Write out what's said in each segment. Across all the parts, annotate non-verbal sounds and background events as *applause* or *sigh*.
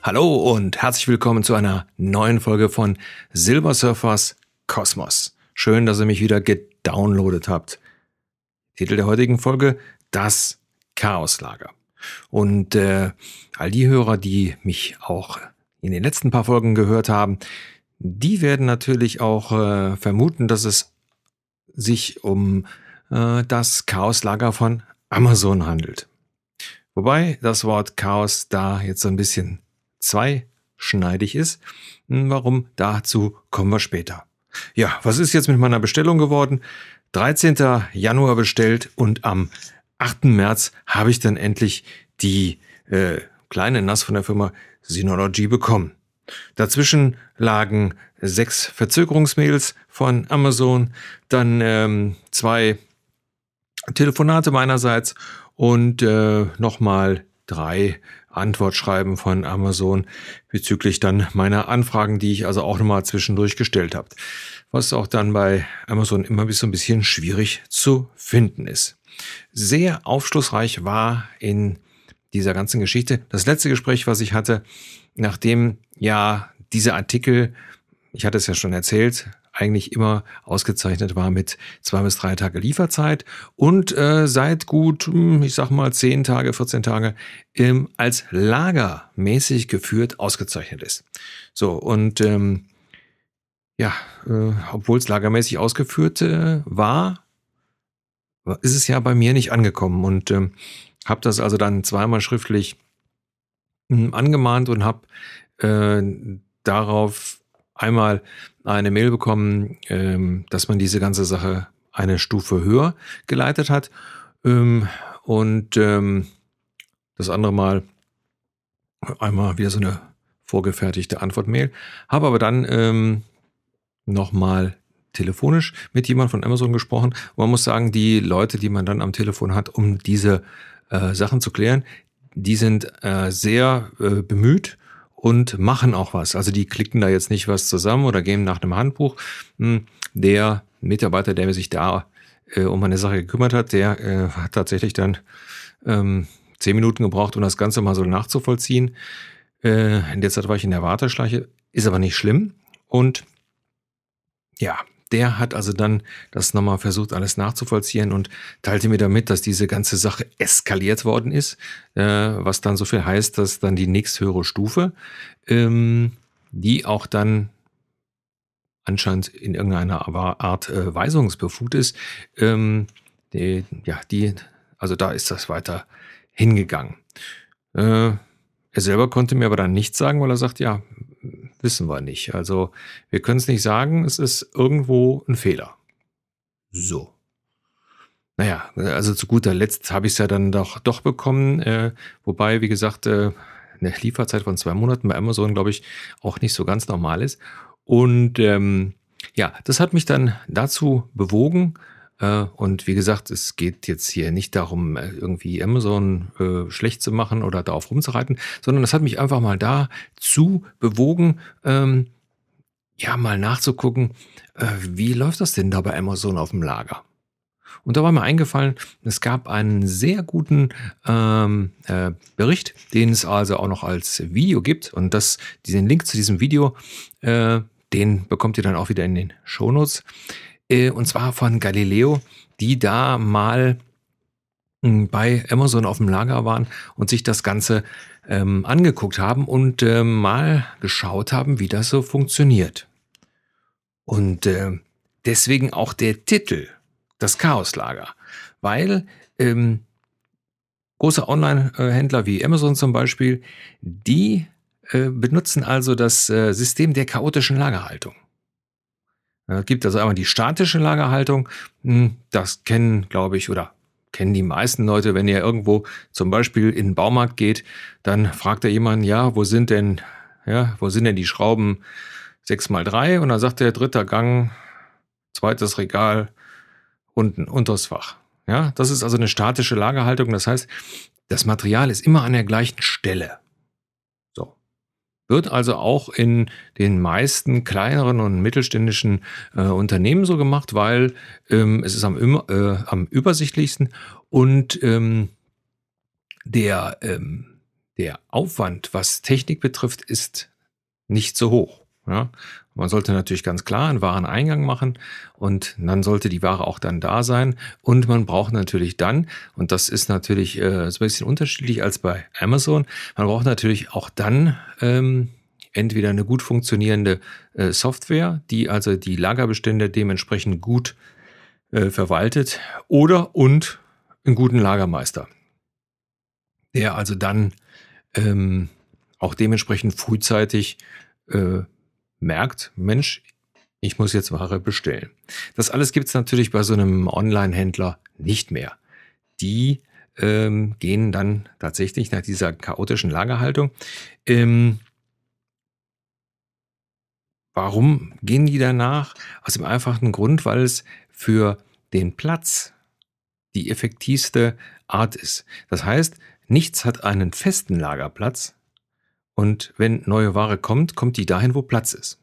Hallo und herzlich willkommen zu einer neuen Folge von Silver Surfers Kosmos. Schön, dass ihr mich wieder gedownloadet habt. Titel der heutigen Folge: Das Chaoslager. Und äh, all die Hörer, die mich auch in den letzten paar Folgen gehört haben, die werden natürlich auch äh, vermuten, dass es sich um äh, das Chaoslager von Amazon handelt. Wobei das Wort Chaos da jetzt so ein bisschen zweischneidig ist. Hm, warum? Dazu kommen wir später. Ja, was ist jetzt mit meiner Bestellung geworden? 13. Januar bestellt und am 8. März habe ich dann endlich die äh, kleine NAS von der Firma Synology bekommen. Dazwischen lagen sechs Verzögerungsmails von Amazon, dann ähm, zwei Telefonate meinerseits und äh, nochmal drei Antwortschreiben von Amazon bezüglich dann meiner Anfragen, die ich also auch nochmal zwischendurch gestellt habe. Was auch dann bei Amazon immer so ein bisschen schwierig zu finden ist. Sehr aufschlussreich war in dieser ganzen Geschichte das letzte Gespräch, was ich hatte, nachdem ja dieser Artikel, ich hatte es ja schon erzählt, eigentlich immer ausgezeichnet war mit zwei bis drei Tage Lieferzeit und äh, seit gut, hm, ich sag mal, zehn Tage, 14 Tage ähm, als lagermäßig geführt ausgezeichnet ist. So, und ähm, ja, äh, obwohl es lagermäßig ausgeführt äh, war, ist es ja bei mir nicht angekommen und ähm, habe das also dann zweimal schriftlich hm, angemahnt und habe äh, darauf einmal eine Mail bekommen, ähm, dass man diese ganze Sache eine Stufe höher geleitet hat. Ähm, und ähm, das andere Mal einmal wieder so eine vorgefertigte Antwortmail. Habe aber dann ähm, nochmal telefonisch mit jemand von Amazon gesprochen. Und man muss sagen, die Leute, die man dann am Telefon hat, um diese äh, Sachen zu klären, die sind äh, sehr äh, bemüht und machen auch was. Also die klicken da jetzt nicht was zusammen oder gehen nach einem Handbuch. Hm, der Mitarbeiter, der sich da äh, um eine Sache gekümmert hat, der äh, hat tatsächlich dann ähm, zehn Minuten gebraucht, um das Ganze mal so nachzuvollziehen. Äh, in der Zeit war ich in der Warteschleiche, ist aber nicht schlimm. Und ja, der hat also dann das nochmal versucht, alles nachzuvollziehen und teilte mir damit, dass diese ganze Sache eskaliert worden ist, äh, was dann so viel heißt, dass dann die nächsthöhere Stufe, ähm, die auch dann anscheinend in irgendeiner Art äh, weisungsbefugt ist, ähm, die, ja, die, also da ist das weiter hingegangen. Äh, er selber konnte mir aber dann nichts sagen, weil er sagt, ja, wissen wir nicht. Also wir können es nicht sagen, es ist irgendwo ein Fehler. So. Naja, also zu guter Letzt habe ich es ja dann doch, doch bekommen, äh, wobei, wie gesagt, äh, eine Lieferzeit von zwei Monaten bei Amazon, glaube ich, auch nicht so ganz normal ist. Und ähm, ja, das hat mich dann dazu bewogen, und wie gesagt, es geht jetzt hier nicht darum, äh, irgendwie Amazon äh, schlecht zu machen oder darauf rumzureiten, sondern es hat mich einfach mal dazu bewogen, ähm, ja, mal nachzugucken, äh, wie läuft das denn da bei Amazon auf dem Lager? Und da war mir eingefallen, es gab einen sehr guten ähm, äh, Bericht, den es also auch noch als Video gibt. Und das, diesen Link zu diesem Video, äh, den bekommt ihr dann auch wieder in den Shownotes. Äh, und zwar von Galileo, die da mal hm, bei Amazon auf dem Lager waren und sich das Ganze ähm, angeguckt haben und äh, mal geschaut haben, wie das so funktioniert. Und äh, deswegen auch der Titel, das Chaoslager, weil ähm, große Online-Händler wie Amazon zum Beispiel, die äh, benutzen also das äh, System der chaotischen Lagerhaltung. Es gibt also einmal die statische Lagerhaltung. Hm, das kennen, glaube ich, oder kennen die meisten Leute, wenn ihr irgendwo zum Beispiel in den Baumarkt geht, dann fragt er jemanden, ja, wo sind denn, ja, wo sind denn die Schrauben 6 mal 3 Und dann sagt der dritter Gang, zweites Regal, unten, unters Fach. Ja, das ist also eine statische Lagerhaltung. Das heißt, das Material ist immer an der gleichen Stelle. Wird also auch in den meisten kleineren und mittelständischen äh, Unternehmen so gemacht, weil ähm, es ist am, äh, am übersichtlichsten und ähm, der, ähm, der Aufwand, was Technik betrifft, ist nicht so hoch. Ja, man sollte natürlich ganz klar einen Wareneingang machen und dann sollte die Ware auch dann da sein. Und man braucht natürlich dann, und das ist natürlich äh, so ein bisschen unterschiedlich als bei Amazon, man braucht natürlich auch dann ähm, entweder eine gut funktionierende äh, Software, die also die Lagerbestände dementsprechend gut äh, verwaltet, oder und einen guten Lagermeister, der also dann ähm, auch dementsprechend frühzeitig äh, merkt, Mensch, ich muss jetzt Ware bestellen. Das alles gibt es natürlich bei so einem Online-Händler nicht mehr. Die ähm, gehen dann tatsächlich nach dieser chaotischen Lagerhaltung. Ähm, warum gehen die danach? Aus dem einfachen Grund, weil es für den Platz die effektivste Art ist. Das heißt, nichts hat einen festen Lagerplatz, und wenn neue Ware kommt, kommt die dahin, wo Platz ist.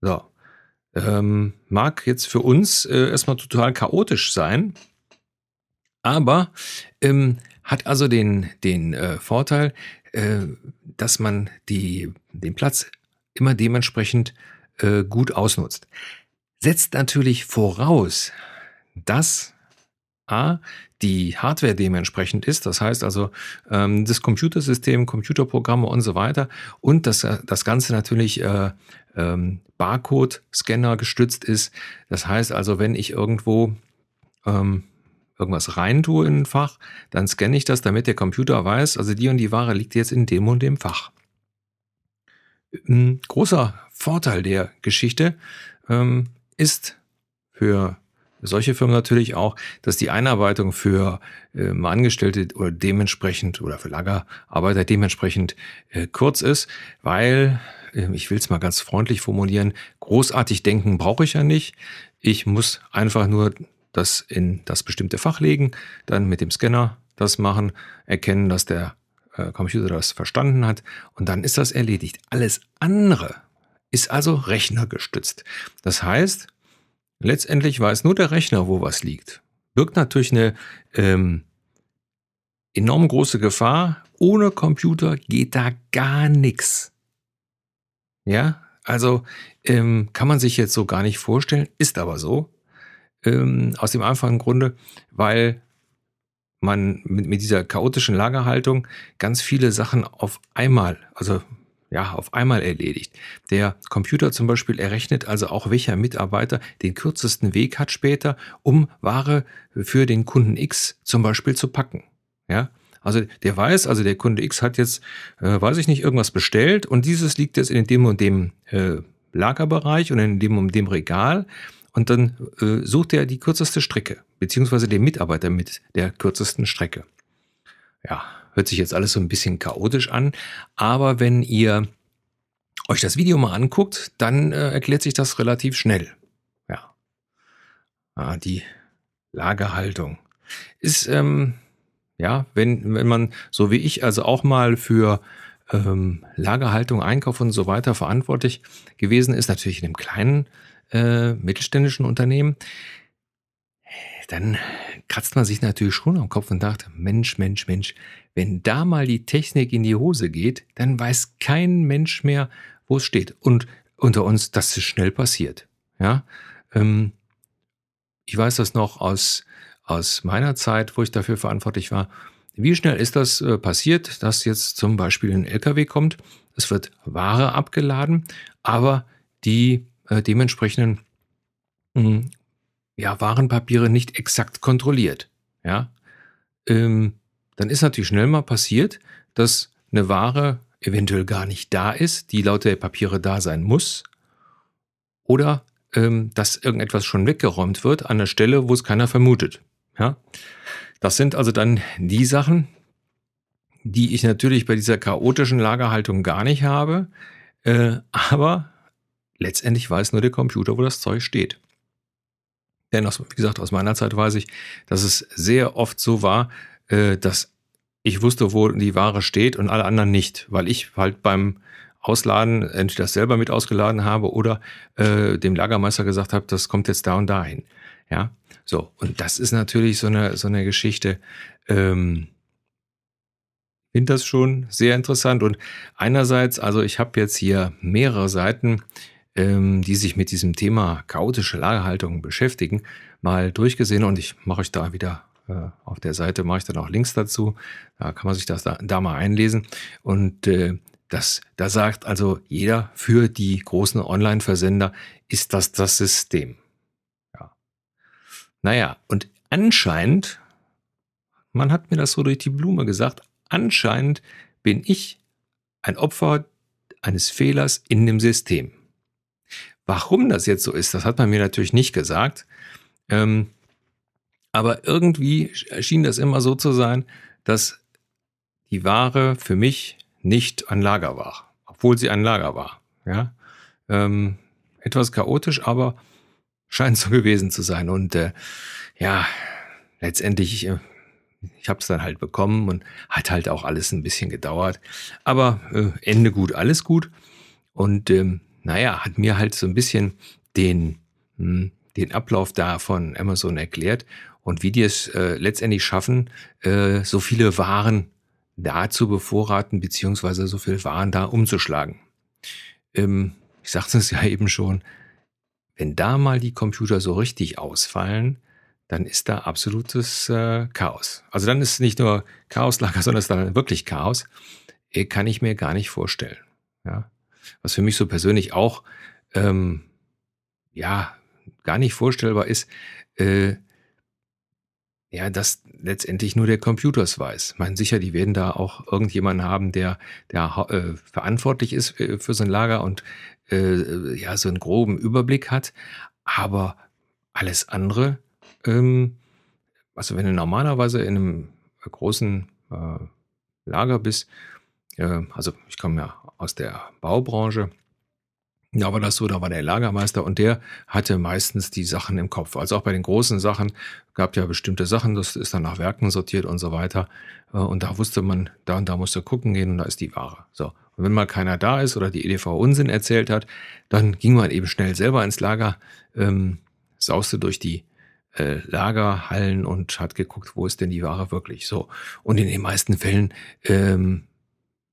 So. Ähm, mag jetzt für uns äh, erstmal total chaotisch sein, aber ähm, hat also den, den äh, Vorteil, äh, dass man die, den Platz immer dementsprechend äh, gut ausnutzt. Setzt natürlich voraus, dass A, die Hardware dementsprechend ist, das heißt also ähm, das Computersystem, Computerprogramme und so weiter und dass das Ganze natürlich äh, ähm, Barcode-Scanner gestützt ist. Das heißt also, wenn ich irgendwo ähm, irgendwas reintue in ein Fach, dann scanne ich das, damit der Computer weiß, also die und die Ware liegt jetzt in dem und dem Fach. Ein großer Vorteil der Geschichte ähm, ist für solche Firmen natürlich auch, dass die Einarbeitung für ähm, Angestellte oder dementsprechend oder für Lagerarbeiter dementsprechend äh, kurz ist, weil, äh, ich will es mal ganz freundlich formulieren, großartig denken brauche ich ja nicht. Ich muss einfach nur das in das bestimmte Fach legen, dann mit dem Scanner das machen, erkennen, dass der äh, Computer das verstanden hat und dann ist das erledigt. Alles andere ist also rechnergestützt. Das heißt, Letztendlich weiß nur der Rechner, wo was liegt. Birgt natürlich eine ähm, enorm große Gefahr. Ohne Computer geht da gar nichts. Ja, also ähm, kann man sich jetzt so gar nicht vorstellen, ist aber so. Ähm, aus dem einfachen Grunde, weil man mit, mit dieser chaotischen Lagerhaltung ganz viele Sachen auf einmal, also ja, auf einmal erledigt. Der Computer zum Beispiel errechnet also auch, welcher Mitarbeiter den kürzesten Weg hat später, um Ware für den Kunden X zum Beispiel zu packen. Ja, also der weiß, also der Kunde X hat jetzt, äh, weiß ich nicht, irgendwas bestellt und dieses liegt jetzt in dem und dem äh, Lagerbereich und in dem und dem Regal und dann äh, sucht er die kürzeste Strecke, beziehungsweise den Mitarbeiter mit der kürzesten Strecke. Ja, Hört sich jetzt alles so ein bisschen chaotisch an, aber wenn ihr euch das Video mal anguckt, dann äh, erklärt sich das relativ schnell. Ja. Ah, die Lagerhaltung ist, ähm, ja, wenn, wenn man so wie ich also auch mal für ähm, Lagerhaltung, Einkauf und so weiter verantwortlich gewesen ist, natürlich in einem kleinen äh, mittelständischen Unternehmen, dann kratzt man sich natürlich schon am Kopf und dachte, Mensch, Mensch, Mensch, wenn da mal die Technik in die Hose geht, dann weiß kein Mensch mehr, wo es steht. Und unter uns, das ist schnell passiert. Ja, ähm, ich weiß das noch aus, aus meiner Zeit, wo ich dafür verantwortlich war. Wie schnell ist das äh, passiert, dass jetzt zum Beispiel ein LKW kommt? Es wird Ware abgeladen, aber die äh, dementsprechenden hm, ja, Warenpapiere nicht exakt kontrolliert. Ja, ähm, dann ist natürlich schnell mal passiert, dass eine Ware eventuell gar nicht da ist, die laut der Papiere da sein muss, oder ähm, dass irgendetwas schon weggeräumt wird an der Stelle, wo es keiner vermutet. Ja, das sind also dann die Sachen, die ich natürlich bei dieser chaotischen Lagerhaltung gar nicht habe, äh, aber letztendlich weiß nur der Computer, wo das Zeug steht. Denn aus, wie gesagt, aus meiner Zeit weiß ich, dass es sehr oft so war, äh, dass ich wusste, wo die Ware steht und alle anderen nicht, weil ich halt beim Ausladen entweder das selber mit ausgeladen habe oder äh, dem Lagermeister gesagt habe, das kommt jetzt da und dahin. Ja, so und das ist natürlich so eine so eine Geschichte. Ähm, finde das schon sehr interessant. Und einerseits, also ich habe jetzt hier mehrere Seiten, ähm, die sich mit diesem Thema chaotische Lagerhaltung beschäftigen, mal durchgesehen und ich mache euch da wieder äh, auf der Seite, mache ich dann auch Links dazu. Da kann man sich das da, da mal einlesen. Und äh, das, da sagt also jeder, für die großen Online-Versender ist das das System. Ja. Naja, und anscheinend, man hat mir das so durch die Blume gesagt, anscheinend bin ich ein Opfer eines Fehlers in dem System. Warum das jetzt so ist, das hat man mir natürlich nicht gesagt. Ähm, aber irgendwie schien das immer so zu sein, dass die Ware für mich nicht an Lager war, obwohl sie an Lager war. Ja, ähm, etwas chaotisch, aber scheint so gewesen zu sein. Und äh, ja, letztendlich, äh, ich habe es dann halt bekommen und hat halt auch alles ein bisschen gedauert. Aber äh, Ende gut, alles gut. Und ähm, naja, hat mir halt so ein bisschen den, hm, den Ablauf da von Amazon erklärt und wie die es äh, letztendlich schaffen, äh, so viele Waren da zu bevorraten, beziehungsweise so viele Waren da umzuschlagen. Ähm, ich sagte es *laughs* ja eben schon, wenn da mal die Computer so richtig ausfallen, dann ist da absolutes äh, Chaos. Also dann ist es nicht nur Chaoslager, *laughs* sondern es ist dann wirklich Chaos. Äh, kann ich mir gar nicht vorstellen. Ja was für mich so persönlich auch ähm, ja gar nicht vorstellbar ist, äh, ja, dass letztendlich nur der Computer es weiß. Ich meine, sicher, die werden da auch irgendjemanden haben, der, der äh, verantwortlich ist äh, für so ein Lager und äh, ja, so einen groben Überblick hat. Aber alles andere, ähm, also wenn du normalerweise in einem großen äh, Lager bist, äh, also ich komme ja aus der Baubranche. Da war das so, da war der Lagermeister und der hatte meistens die Sachen im Kopf. Also auch bei den großen Sachen gab ja bestimmte Sachen, das ist dann nach Werken sortiert und so weiter. Äh, und da wusste man, da und da musste gucken gehen und da ist die Ware. So. Und wenn mal keiner da ist oder die EDV Unsinn erzählt hat, dann ging man eben schnell selber ins Lager, ähm, sauste durch die äh, Lagerhallen und hat geguckt, wo ist denn die Ware wirklich. So. Und in den meisten Fällen ähm,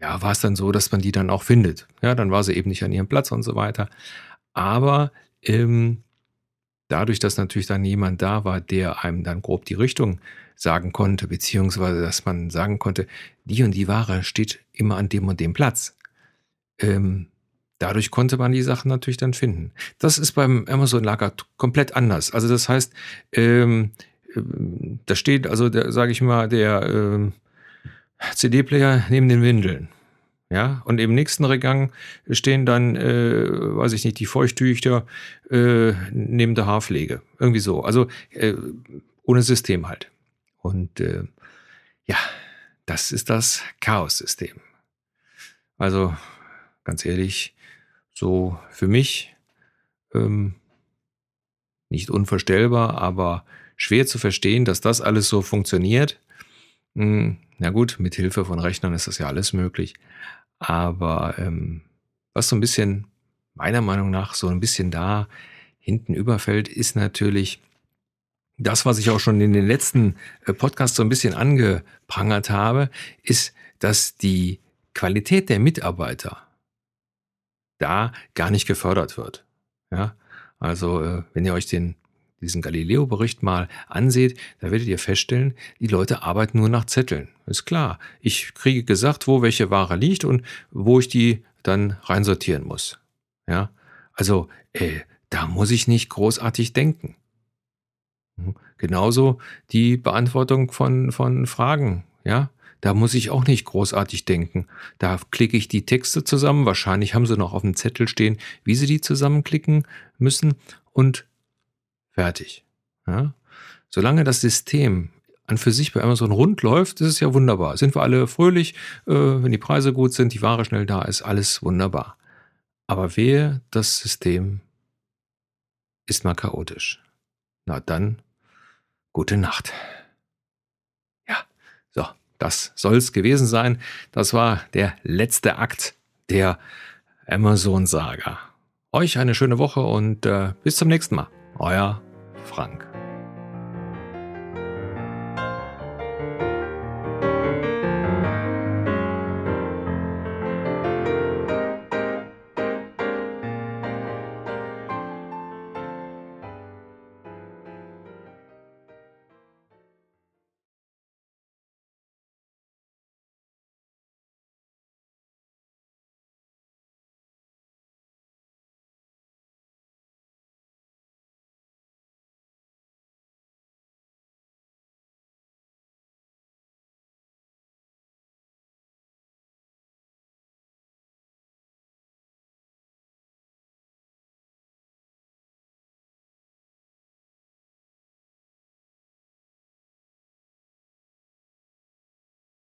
ja, war es dann so, dass man die dann auch findet. Ja, dann war sie eben nicht an ihrem Platz und so weiter. Aber ähm, dadurch, dass natürlich dann jemand da war, der einem dann grob die Richtung sagen konnte, beziehungsweise dass man sagen konnte, die und die Ware steht immer an dem und dem Platz. Ähm, dadurch konnte man die Sachen natürlich dann finden. Das ist beim Amazon-Lager komplett anders. Also das heißt, ähm, da steht, also sage ich mal, der ähm, CD-Player neben den Windeln. Ja, und im nächsten Regang stehen dann, äh, weiß ich nicht, die Feuchttücher äh, neben der Haarpflege. Irgendwie so. Also äh, ohne System halt. Und äh, ja, das ist das Chaos-System. Also ganz ehrlich, so für mich ähm, nicht unvorstellbar, aber schwer zu verstehen, dass das alles so funktioniert. Hm, na gut, mit Hilfe von Rechnern ist das ja alles möglich. Aber ähm, was so ein bisschen, meiner Meinung nach, so ein bisschen da hinten überfällt, ist natürlich das, was ich auch schon in den letzten äh, Podcasts so ein bisschen angeprangert habe, ist, dass die Qualität der Mitarbeiter da gar nicht gefördert wird. Ja, also äh, wenn ihr euch den diesen Galileo-Bericht mal anseht, da werdet ihr feststellen, die Leute arbeiten nur nach Zetteln. Ist klar. Ich kriege gesagt, wo welche Ware liegt und wo ich die dann reinsortieren muss. Ja, also äh, da muss ich nicht großartig denken. Hm. Genauso die Beantwortung von, von Fragen. Ja, da muss ich auch nicht großartig denken. Da klicke ich die Texte zusammen. Wahrscheinlich haben sie noch auf dem Zettel stehen, wie sie die zusammenklicken müssen. Und Fertig. Ja? Solange das System an für sich bei Amazon rund läuft, ist es ja wunderbar. Sind wir alle fröhlich, äh, wenn die Preise gut sind, die Ware schnell da ist, alles wunderbar. Aber wehe, das System ist mal chaotisch. Na dann, gute Nacht. Ja, so, das soll's gewesen sein. Das war der letzte Akt der Amazon-Saga. Euch eine schöne Woche und äh, bis zum nächsten Mal. Euer Frank.